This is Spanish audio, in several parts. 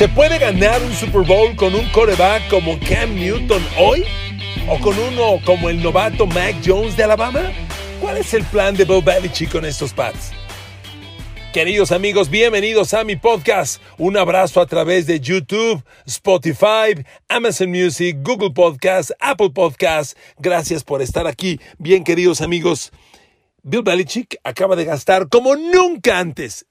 ¿Se puede ganar un Super Bowl con un coreback como Cam Newton hoy? ¿O con uno como el novato Mac Jones de Alabama? ¿Cuál es el plan de Bill Belichick con estos Pats? Queridos amigos, bienvenidos a mi podcast. Un abrazo a través de YouTube, Spotify, Amazon Music, Google Podcast, Apple Podcast. Gracias por estar aquí. Bien, queridos amigos, Bill Belichick acaba de gastar como nunca antes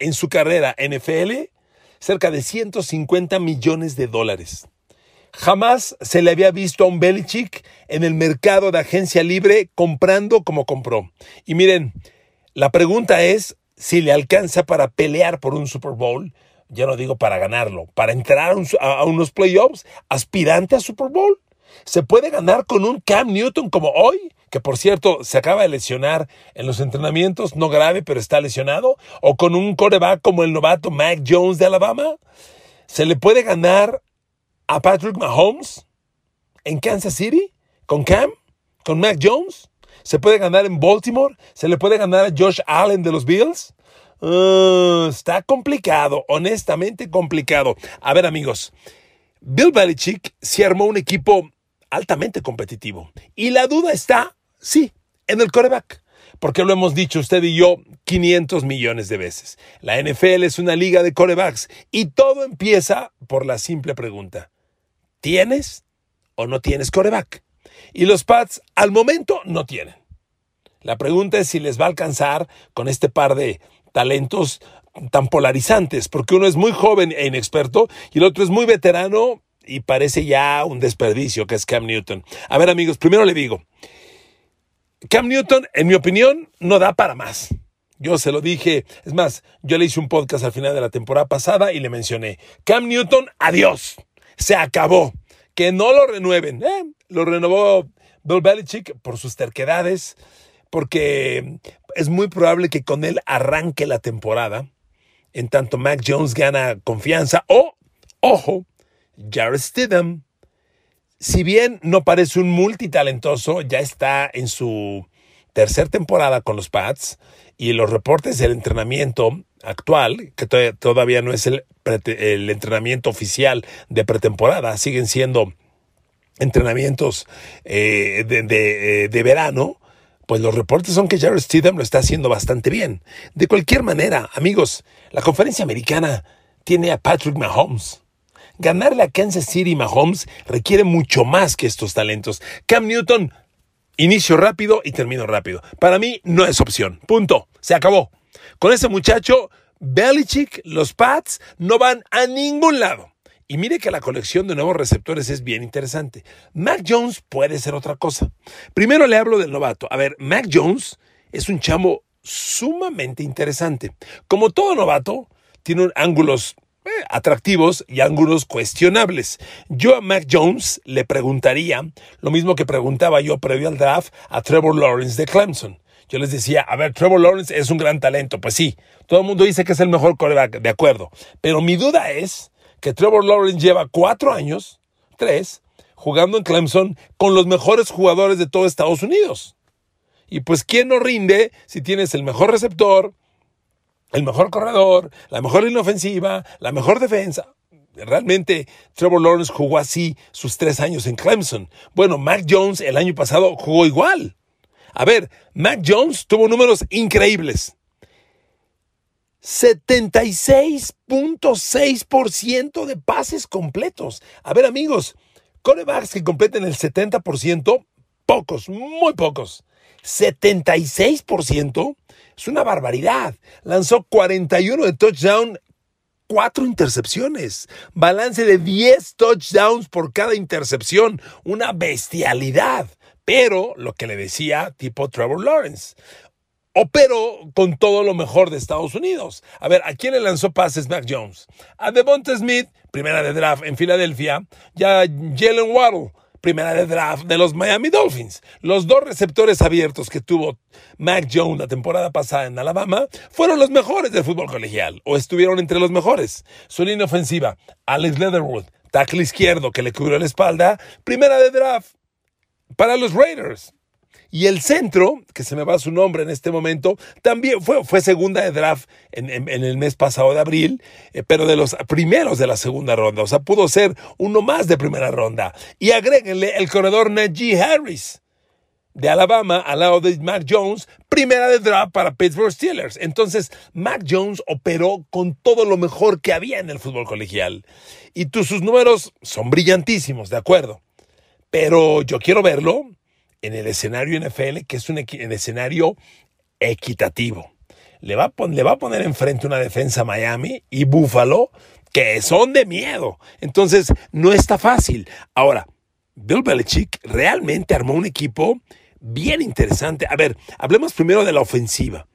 en su carrera NFL cerca de 150 millones de dólares. Jamás se le había visto a un Belichick en el mercado de agencia libre comprando como compró. Y miren, la pregunta es si le alcanza para pelear por un Super Bowl, ya no digo para ganarlo, para entrar a, unos playoffs, aspirante a Super Bowl. ¿Se puede ganar con un Cam Newton como hoy? Que por cierto se acaba de lesionar en los entrenamientos, no grave, pero está lesionado. O con un coreback como el novato Mac Jones de Alabama. ¿Se le puede ganar a Patrick Mahomes en Kansas City? ¿Con Cam? ¿Con Mac Jones? ¿Se puede ganar en Baltimore? ¿Se le puede ganar a Josh Allen de los Bills? Uh, está complicado, honestamente complicado. A ver amigos, Bill Belichick se armó un equipo altamente competitivo. Y la duda está, sí, en el coreback. Porque lo hemos dicho usted y yo 500 millones de veces. La NFL es una liga de corebacks y todo empieza por la simple pregunta. ¿Tienes o no tienes coreback? Y los Pats al momento no tienen. La pregunta es si les va a alcanzar con este par de talentos tan polarizantes, porque uno es muy joven e inexperto y el otro es muy veterano y parece ya un desperdicio que es Cam Newton. A ver amigos, primero le digo, Cam Newton, en mi opinión, no da para más. Yo se lo dije, es más, yo le hice un podcast al final de la temporada pasada y le mencioné, Cam Newton, adiós, se acabó, que no lo renueven. Eh, lo renovó Bill Belichick por sus terquedades, porque es muy probable que con él arranque la temporada, en tanto Mac Jones gana confianza o, ojo, Jared Stidham, si bien no parece un multitalentoso, ya está en su tercera temporada con los Pats y los reportes del entrenamiento actual, que todavía no es el, el entrenamiento oficial de pretemporada, siguen siendo entrenamientos eh, de, eh, de, verano, pues los reportes son que Jared Stidham lo está haciendo bastante bien. De cualquier manera, amigos, la conferencia americana tiene a Patrick Mahomes. Ganarle a Kansas City Mahomes requiere mucho más que estos talentos. Cam Newton, inicio rápido y termino rápido. Para mí no es opción. Punto. Se acabó. Con ese muchacho, Belichick, los Pats no van a ningún lado. Y mire que la colección de nuevos receptores es bien interesante. Mac Jones puede ser otra cosa. Primero le hablo del novato. A ver, Mac Jones es un chamo sumamente interesante. Como todo novato, tiene ángulos atractivos y ángulos cuestionables. Yo a Mac Jones le preguntaría lo mismo que preguntaba yo previo al draft a Trevor Lawrence de Clemson. Yo les decía, a ver, Trevor Lawrence es un gran talento. Pues sí, todo el mundo dice que es el mejor coreback, de acuerdo. Pero mi duda es que Trevor Lawrence lleva cuatro años, tres, jugando en Clemson con los mejores jugadores de todo Estados Unidos. Y pues, ¿quién no rinde si tienes el mejor receptor, el mejor corredor, la mejor línea ofensiva, la mejor defensa. Realmente Trevor Lawrence jugó así sus tres años en Clemson. Bueno, Mac Jones el año pasado jugó igual. A ver, Mac Jones tuvo números increíbles. 76.6% de pases completos. A ver, amigos, corebacks que completen el 70%, pocos, muy pocos. 76%. Es una barbaridad. Lanzó 41 de touchdown, 4 intercepciones. Balance de 10 touchdowns por cada intercepción. Una bestialidad. Pero lo que le decía tipo Trevor Lawrence. Operó con todo lo mejor de Estados Unidos. A ver, ¿a quién le lanzó pases Mac Jones? A Devonta Smith, primera de draft en Filadelfia, ya Jalen Waddle, primera de draft de los Miami Dolphins. Los dos receptores abiertos que tuvo Mac Jones la temporada pasada en Alabama fueron los mejores del fútbol colegial, o estuvieron entre los mejores. Su línea ofensiva, Alex Leatherwood, tackle izquierdo que le cubrió la espalda, primera de draft para los Raiders. Y el centro, que se me va su nombre en este momento, también fue, fue segunda de draft en, el mes pasado de abril, eh, pero de los primeros de la segunda ronda. O sea, pudo ser uno más de primera ronda. Y agréguenle el corredor Najee Harris de Alabama al lado de Mac Jones, primera de draft para Pittsburgh Steelers. Entonces, Mac Jones operó con todo lo mejor que había en el fútbol colegial. Y sus números son brillantísimos, de acuerdo. Pero yo quiero verlo en el escenario NFL, que es un escenario equitativo. Le va, a le va a poner enfrente una defensa Miami y Buffalo que son de miedo. Entonces, no está fácil. Ahora, Bill Belichick realmente armó un equipo bien interesante. A ver, hablemos primero de la ofensiva.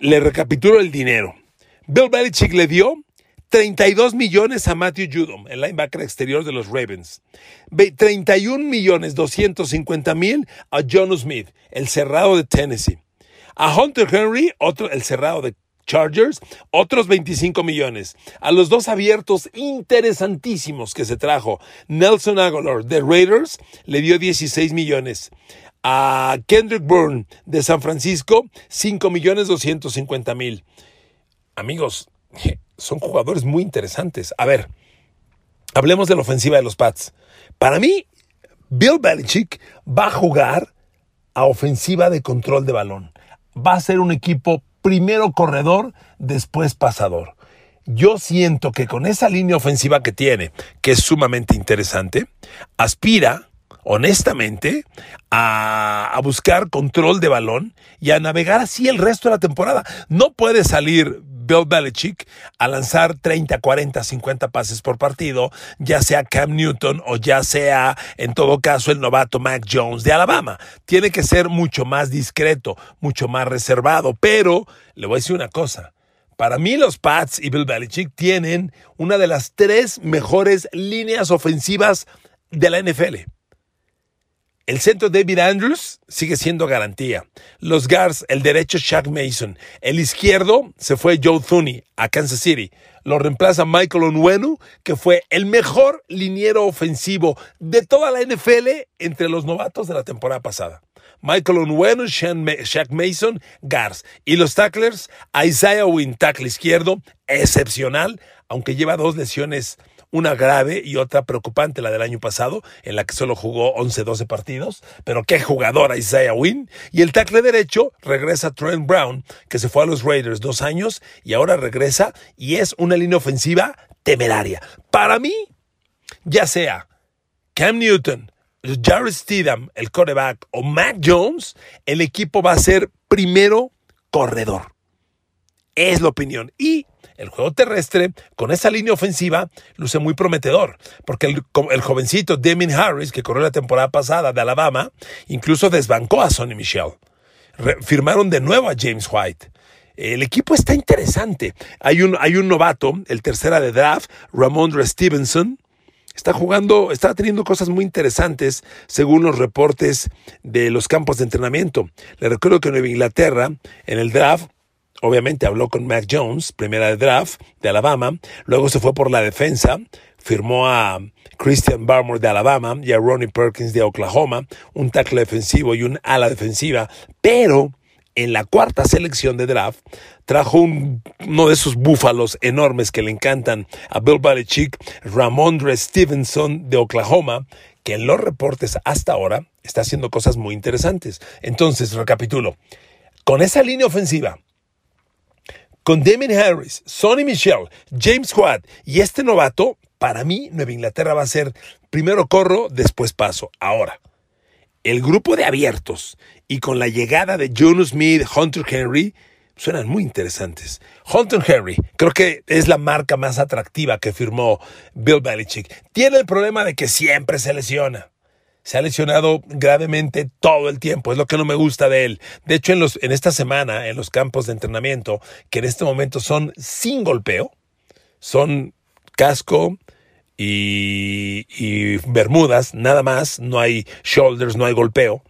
Le recapitulo el dinero. Bill Belichick le dio 32 millones a Matthew Judom, el linebacker exterior de los Ravens. 31 millones 250 mil a John Smith, el cerrado de Tennessee. A Hunter Henry, otro, el cerrado de Chargers, otros 25 millones. A los dos abiertos interesantísimos que se trajo, Nelson Aguilar de Raiders le dio 16 millones. A Kendrick Bourne de San Francisco, 5 millones 250 mil. Amigos, son jugadores muy interesantes. A ver, hablemos de la ofensiva de los Pats. Para mí, Bill Belichick va a jugar a ofensiva de control de balón. Va a ser un equipo primero corredor, después pasador. Yo siento que con esa línea ofensiva que tiene, que es sumamente interesante, aspira honestamente, a, a, buscar control de balón y a navegar así el resto de la temporada. No puede salir Bill Belichick a lanzar 30, 40, 50 pases por partido, ya sea Cam Newton o ya sea, en todo caso, el novato Mac Jones de Alabama. Tiene que ser mucho más discreto, mucho más reservado, pero le voy a decir una cosa. Para mí los Pats y Bill Belichick tienen una de las tres mejores líneas ofensivas de la NFL. El centro David Andrews sigue siendo garantía. Los guards, el derecho Shaq Mason. El izquierdo se fue Joe Thuney a Kansas City. Lo reemplaza Michael Onwenu, que fue el mejor liniero ofensivo de toda la NFL entre los novatos de la temporada pasada. Michael Onwenu, Shaq Mason, guards. Y los tacklers, Isaiah Wynn, tackle izquierdo, excepcional, aunque lleva dos lesiones una grave y otra preocupante, la del año pasado, en la que solo jugó 11-12 partidos, pero qué jugador Isaiah Wynn. Y el tackle derecho regresa Trent Brown, que se fue a los Raiders dos años y ahora regresa y es una línea ofensiva temeraria. Para mí, ya sea Cam Newton, Jared Steedham, el quarterback, o Mac Jones, el equipo va a ser primero corredor. Es la opinión. Y el juego terrestre, con esa línea ofensiva, luce muy prometedor, porque el, jovencito Damien Harris, que corrió la temporada pasada de Alabama, incluso desbancó a Sonny Michel. firmaron de nuevo a James White. El equipo está interesante. Hay un, hay un novato, el tercera de draft, Ramondre Stevenson, está jugando, está teniendo cosas muy interesantes según los reportes de los campos de entrenamiento. Le recuerdo que en Nueva Inglaterra, en el draft, Obviamente habló con Mac Jones, primera de draft de Alabama, luego se fue por la defensa, firmó a Christian Barmore de Alabama y a Ronnie Perkins de Oklahoma, un tackle defensivo y un ala defensiva, pero en la cuarta selección de draft trajo uno de esos búfalos enormes que le encantan a Bill Belichick, Ramondre Stevenson de Oklahoma, que en los reportes hasta ahora está haciendo cosas muy interesantes. Entonces, recapitulo, con esa línea ofensiva, con Damien Harris, Sonny Michel, James White y este novato, para mí Nueva Inglaterra va a ser primero corro, después paso. Ahora, el grupo de abiertos y con la llegada de Jonas Smith, Hunter Henry, suenan muy interesantes. Hunter Henry, creo que es la marca más atractiva que firmó Bill Belichick. Tiene el problema de que siempre se lesiona. Se ha lesionado gravemente todo el tiempo, es lo que no me gusta de él. De hecho, en, los, en esta semana, en los campos de entrenamiento, que en este momento son sin golpeo, son casco y, y bermudas, nada más, no hay shoulders, no hay golpeo.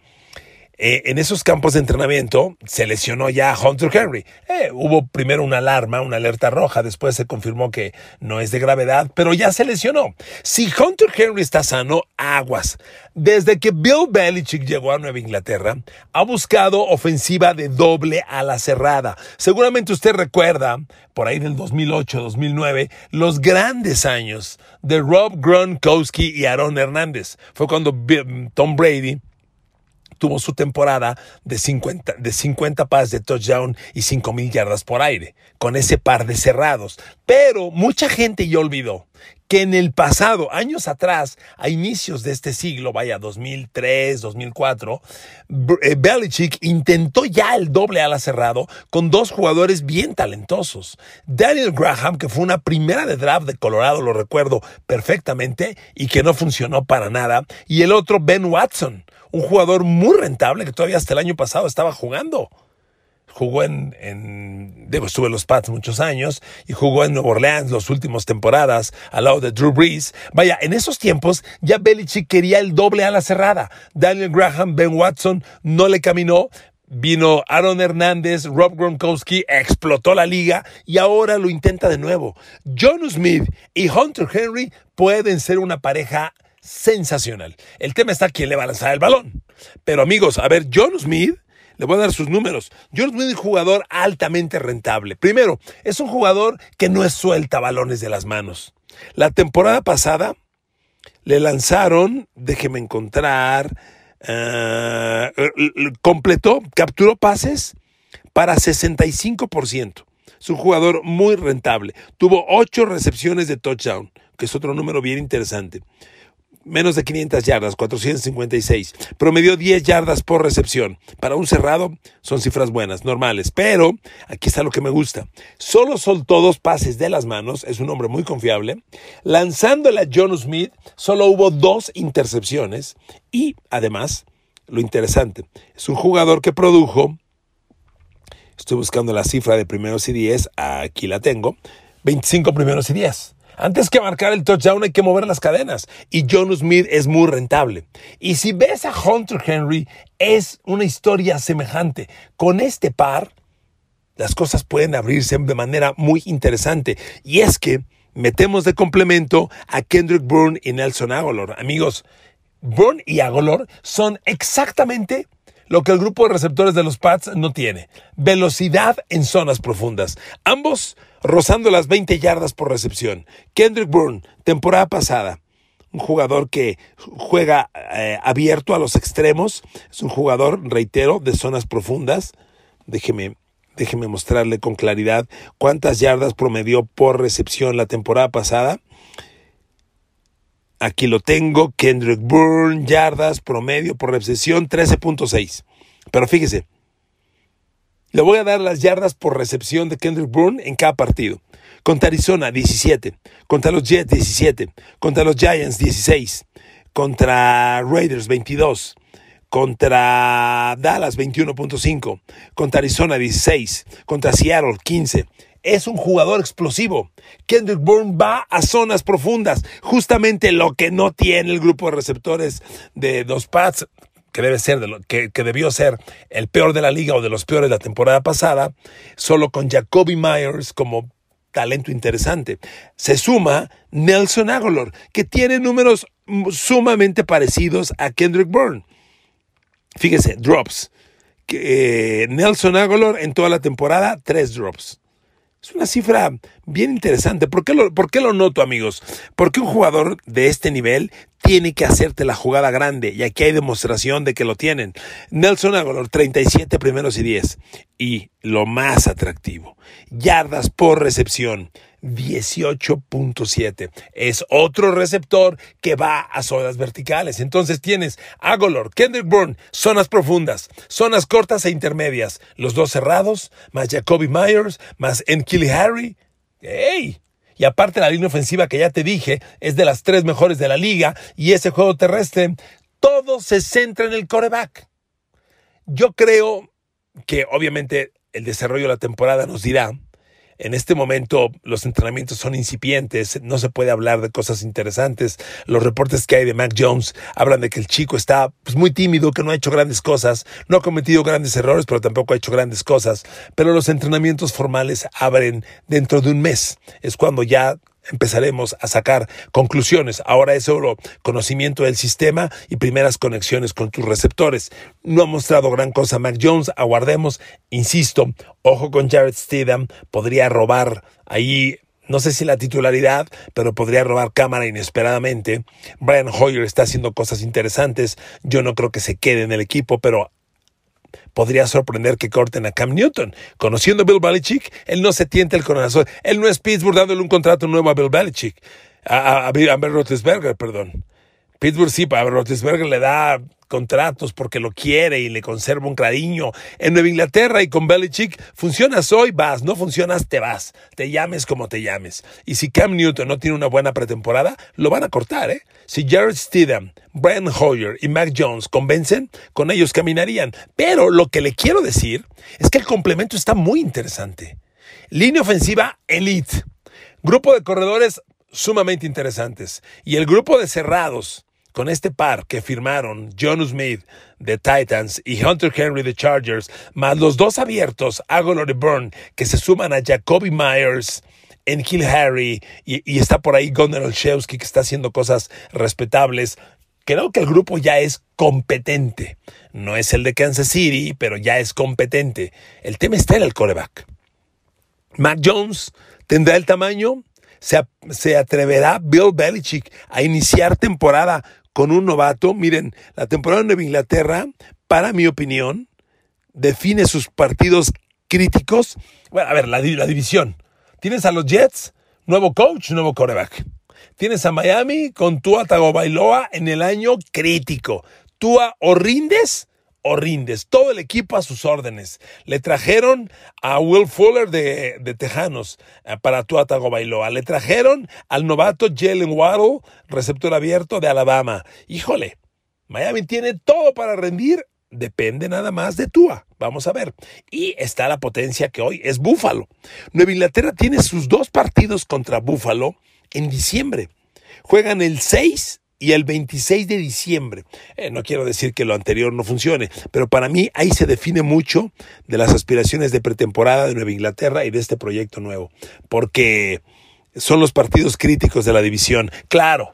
Eh, en esos campos de entrenamiento se lesionó ya Hunter Henry. Eh, hubo primero una alarma, una alerta roja, después se confirmó que no es de gravedad, pero ya se lesionó. Si Hunter Henry está sano, aguas. Desde que Bill Belichick llegó a Nueva Inglaterra, ha buscado ofensiva de doble a la cerrada. Seguramente usted recuerda, por ahí del 2008-2009, los grandes años de Rob Gronkowski y Aaron Hernández. Fue cuando Tom Brady tuvo su temporada de 50, de 50 pases de touchdown y 5 mil yardas por aire, con ese par de cerrados. Pero mucha gente ya olvidó que en el pasado, años atrás, a inicios de este siglo, vaya 2003, 2004, eh, Belichick intentó ya el doble ala cerrado con dos jugadores bien talentosos. Daniel Graham, que fue una primera de draft de Colorado, lo recuerdo perfectamente, y que no funcionó para nada, y el otro Ben Watson un jugador muy rentable que todavía hasta el año pasado estaba jugando. Jugó en, en estuve en los Pats muchos años y jugó en Nueva Orleans las últimas temporadas al lado de Drew Brees. Vaya, en esos tiempos ya Belichick quería el doble a la cerrada. Daniel Graham, Ben Watson no le caminó, Vino Aaron Hernández, Rob Gronkowski, explotó la liga y ahora lo intenta de nuevo. John Smith y Hunter Henry pueden ser una pareja sensacional. El tema está quién le va a lanzar el balón. Pero amigos, a ver, John Smith, le voy a dar sus números. John Smith es un jugador altamente rentable. Primero, es un jugador que no es suelta balones de las manos. La temporada pasada le lanzaron, déjeme encontrar, uh, completó, capturó pases para 65%. Es un jugador muy rentable. Tuvo 8 recepciones de touchdown, que es otro número bien interesante menos de 500 yardas, 456. Promedió 10 yardas por recepción. Para un cerrado son cifras buenas, normales. Pero aquí está lo que me gusta. Solo soltó dos pases de las manos, es un hombre muy confiable. Lanzándole a John Smith, solo hubo dos intercepciones. Y además, lo interesante, es un jugador que produjo, estoy buscando la cifra de primeros y 10, aquí la tengo, 25 primeros y 10. Antes que marcar el touchdown hay que mover las cadenas. Y John Smith es muy rentable. Y si ves a Hunter Henry, es una historia semejante. Con este par, las cosas pueden abrirse de manera muy interesante. Y es que metemos de complemento a Kendrick Bourne y Nelson Aguilar. Amigos, Bourne y Aguilar son exactamente lo que el grupo de receptores de los Pats no tiene. Velocidad en zonas profundas. Ambos rozando las 20 yardas por recepción. Kendrick Bourne, temporada pasada. Un jugador que juega eh, abierto a los extremos. Es un jugador, reitero, de zonas profundas. Déjeme, déjeme mostrarle con claridad cuántas yardas promedió por recepción la temporada pasada. Aquí lo tengo, Kendrick Bourne, yardas promedio por recepción 13.6. Pero fíjese, le voy a dar las yardas por recepción de Kendrick Bourne en cada partido. Contra Arizona 17, contra los Jets 17, contra los Giants 16, contra Raiders 22, contra Dallas 21.5, contra Arizona 16, contra Seattle 15. Es un jugador explosivo. Kendrick Bourne va a zonas profundas, justamente lo que no tiene el grupo de receptores de dos Pats que debe ser, de que, debió ser el peor de la liga o de los peores de la temporada pasada, solo con Jacoby Myers como talento interesante. Se suma Nelson Aguilar, que tiene números sumamente parecidos a Kendrick Bourne. Fíjese, drops. Que, Nelson Aguilar en toda la temporada, tres drops. Es una cifra bien interesante. ¿Por qué, lo, ¿Por qué lo noto, amigos? Porque un jugador de este nivel tiene que hacerte la jugada grande y aquí hay demostración de que lo tienen. Nelson Aguilar, 37 primeros y 10. Y lo más atractivo, yardas por recepción. 18.7. Es otro receptor que va a zonas verticales. Entonces tienes Agolor, Kendrick Bourne, zonas profundas, zonas cortas e intermedias, los dos cerrados, más Jacoby Myers, más Enkili Harry. ¡Ey! Y aparte la línea ofensiva que ya te dije es de las tres mejores de la liga y ese juego terrestre, todo se centra en el coreback. Yo creo que obviamente el desarrollo de la temporada nos dirá en este momento los entrenamientos son incipientes, no se puede hablar de cosas interesantes. Los reportes que hay de Mac Jones hablan de que el chico está pues, muy tímido, que no ha hecho grandes cosas, no ha cometido grandes errores, pero tampoco ha hecho grandes cosas. Pero los entrenamientos formales abren dentro de un mes. Es cuando ya empezaremos a sacar conclusiones. Ahora es solo conocimiento del sistema y primeras conexiones con tus receptores. No ha mostrado gran cosa Mac Jones, aguardemos. Insisto, ojo con Jared Stidham, podría robar ahí no sé si la titularidad, pero podría robar cámara inesperadamente. Brian Hoyer está haciendo cosas interesantes. Yo no creo que se quede en el equipo, pero podría sorprender que corten a Cam Newton. Conociendo a Bill Belichick, él no se tienta el corazón. Él no es Pittsburgh dándole un contrato nuevo a Bill Belichick. A, a, a, perdón. Pittsburgh sí, a Roethlisberger le da contratos porque lo quiere y le conserva un cariño. En Nueva Inglaterra y con Belichick, funcionas hoy, vas, no funcionas, te vas. Te llames como te llames. Y si Cam Newton no tiene una buena pretemporada, lo van a cortar, ¿eh? Si Jared Stidham, Brian Hoyer y Mac Jones convencen, con ellos caminarían. Pero lo que le quiero decir es que el complemento está muy interesante. Línea ofensiva elite. Grupo de corredores sumamente interesantes. Y el grupo de cerrados con este par que firmaron John Smith de Titans y Hunter Henry de Chargers, más los dos abiertos, Agolor y Byrne, que se suman a Jacoby Myers, en Kill Harry y, está por ahí Gunnar Olszewski que está haciendo cosas respetables. Creo que el grupo ya es competente. No es el de Kansas City, pero ya es competente. El tema está en el coreback. Mac Jones tendrá el tamaño. Se, se atreverá Bill Belichick a iniciar temporada con un novato. Miren, la temporada de Nueva Inglaterra, para mi opinión, define sus partidos críticos. Bueno, a ver, la, división. Tienes a los Jets, nuevo coach, nuevo quarterback. Tienes a Miami con Tua Tagovailoa en el año crítico. Tua o rindes o. Todo el equipo a sus órdenes. Le trajeron a Will Fuller de, de Tejanos eh, para Tua Tagovailoa. Le trajeron al novato Jalen Waddle, receptor abierto de Alabama. Híjole, Miami tiene todo para rendir. Depende nada más de Tua. Vamos a ver. Y está la potencia que hoy es Búfalo. Nueva Inglaterra tiene sus dos partidos contra Búfalo en diciembre. Juegan el 6 y el 26 de diciembre. Eh, no quiero decir que lo anterior no funcione, pero para mí ahí se define mucho de las aspiraciones de pretemporada de Nueva Inglaterra y de este proyecto nuevo, porque son los partidos críticos de la división. Claro,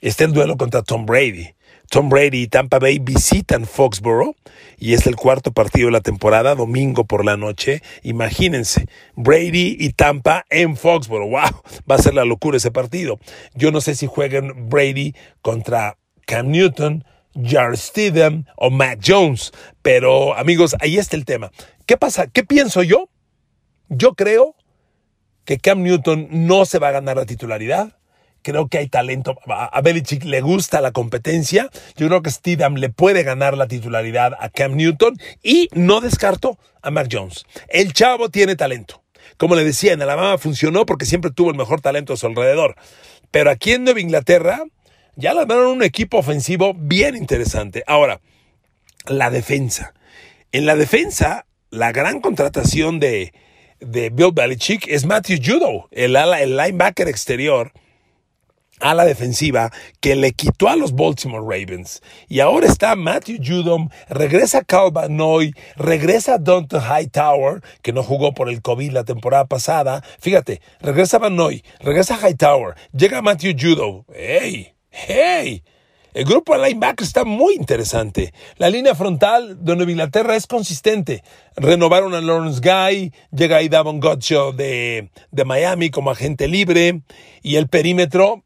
está el duelo contra Tom Brady. Tom Brady y Tampa Bay visitan Foxborough y es el cuarto partido de la temporada, domingo por la noche. Imagínense, Brady y Tampa en Foxborough. ¡Wow! Va a ser la locura ese partido. Yo no sé si jueguen Brady contra Cam Newton, Jared Stidham o Matt Jones, pero amigos, ahí está el tema. ¿Qué pasa? ¿Qué pienso yo? Yo creo que Cam Newton no se va a ganar la titularidad creo que hay talento. A Belichick le gusta la competencia. Yo creo que Stidham le puede ganar la titularidad a Cam Newton y no descarto a Mac Jones. El chavo tiene talento. Como le decía, en Alabama funcionó porque siempre tuvo el mejor talento a su alrededor. Pero aquí en Nueva Inglaterra ya le dieron un equipo ofensivo bien interesante. Ahora, la defensa. En la defensa, la gran contratación de, de Bill Belichick es Matthew Judo, el, el linebacker exterior a la defensiva que le quitó a los Baltimore Ravens. Y ahora está Matthew Judom, regresa Cal Noy, regresa Dante Hightower, que no jugó por el COVID la temporada pasada. Fíjate, regresa Noy, regresa Hightower, llega Matthew Judom. ¡Hey! ¡Hey! El grupo de linebackers está muy interesante. La línea frontal de Nueva Inglaterra es consistente. Renovaron a Lawrence Guy, llega ahí Davon de, de Miami como agente libre. Y el perímetro,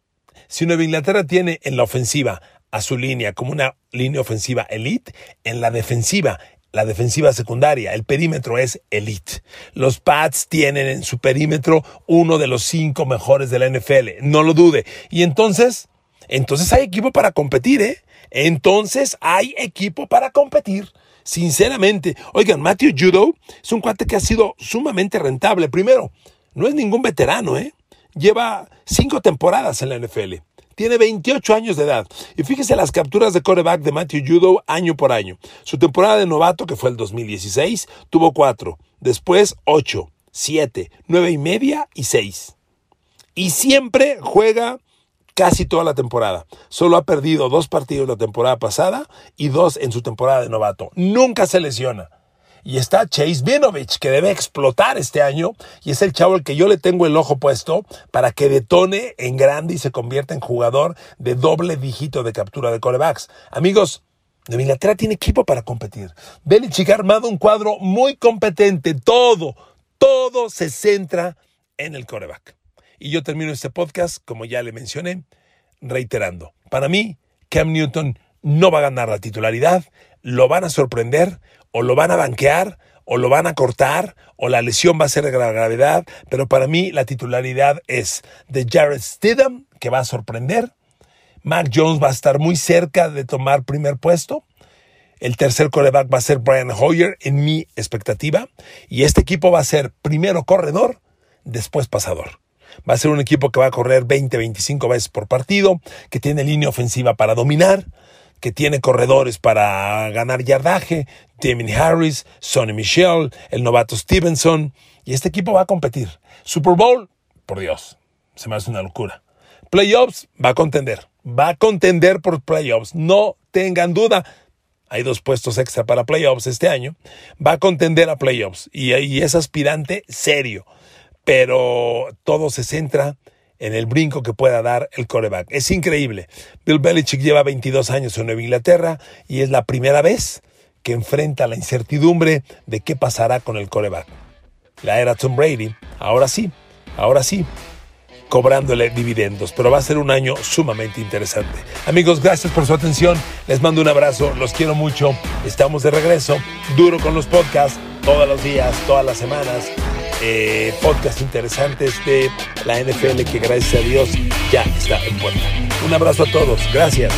si Nueva Inglaterra tiene en la ofensiva a su línea como una línea ofensiva elite, en la defensiva la defensiva secundaria, el perímetro es elite. Los Pats tienen en su perímetro uno de los cinco mejores de la NFL, no lo dude. Y entonces, entonces hay equipo para competir, ¿eh? Entonces hay equipo para competir. Sinceramente, oigan, Matthew Judo es un cuate que ha sido sumamente rentable. Primero, no es ningún veterano, ¿eh? Lleva cinco temporadas en la NFL. Tiene 28 años de edad. Y fíjese las capturas de coreback de Matthew Judo año por año. Su temporada de novato, que fue el 2016, tuvo 4. Después 8, 7, 9 y media y 6. Y siempre juega casi toda la temporada. Solo ha perdido dos partidos la temporada pasada y dos en su temporada de novato. Nunca se lesiona. Y está Chase Vinovich, que debe explotar este año. Y es el chavo al que yo le tengo el ojo puesto para que detone en grande y se convierta en jugador de doble dígito de captura de corebacks. Amigos, de Inglaterra tiene equipo para competir. Belichick ha armado un cuadro muy competente. Todo, todo se centra en el coreback. Y yo termino este podcast, como ya le mencioné, reiterando. Para mí, Cam Newton no va a ganar la titularidad, lo van a sorprender, o lo van a banquear, o lo van a cortar, o la lesión va a ser de gravedad, pero para mí la titularidad es de Jared Stidham, que va a sorprender. Mac Jones va a estar muy cerca de tomar primer puesto. El tercer coreback va a ser Brian Hoyer, en mi expectativa. Y este equipo va a ser primero corredor, después pasador. Va a ser un equipo que va a correr 20, 25 veces por partido, que tiene línea ofensiva para dominar, que tiene corredores para ganar yardaje, Damien Harris, Sonny Michel, el novato Stevenson, y este equipo va a competir. Super Bowl, por Dios, se me hace una locura. Playoffs, va a contender, va a contender por playoffs, no tengan duda. Hay dos puestos extra para playoffs este año. Va a contender a playoffs y, y es aspirante serio. Pero todo se centra en el brinco que pueda dar el coreback. Es increíble. Bill Belichick lleva 22 años en Nueva Inglaterra y es la primera vez que enfrenta la incertidumbre de qué pasará con el coreback. La era Tom Brady, ahora sí, ahora sí, cobrándole dividendos, pero va a ser un año sumamente interesante. Amigos, gracias por su atención, les mando un abrazo, los quiero mucho, estamos de regreso, duro con los podcasts, todos los días, todas las semanas, eh, podcasts interesantes de la NFL que gracias a Dios ya está en puerta. Un abrazo a todos, gracias.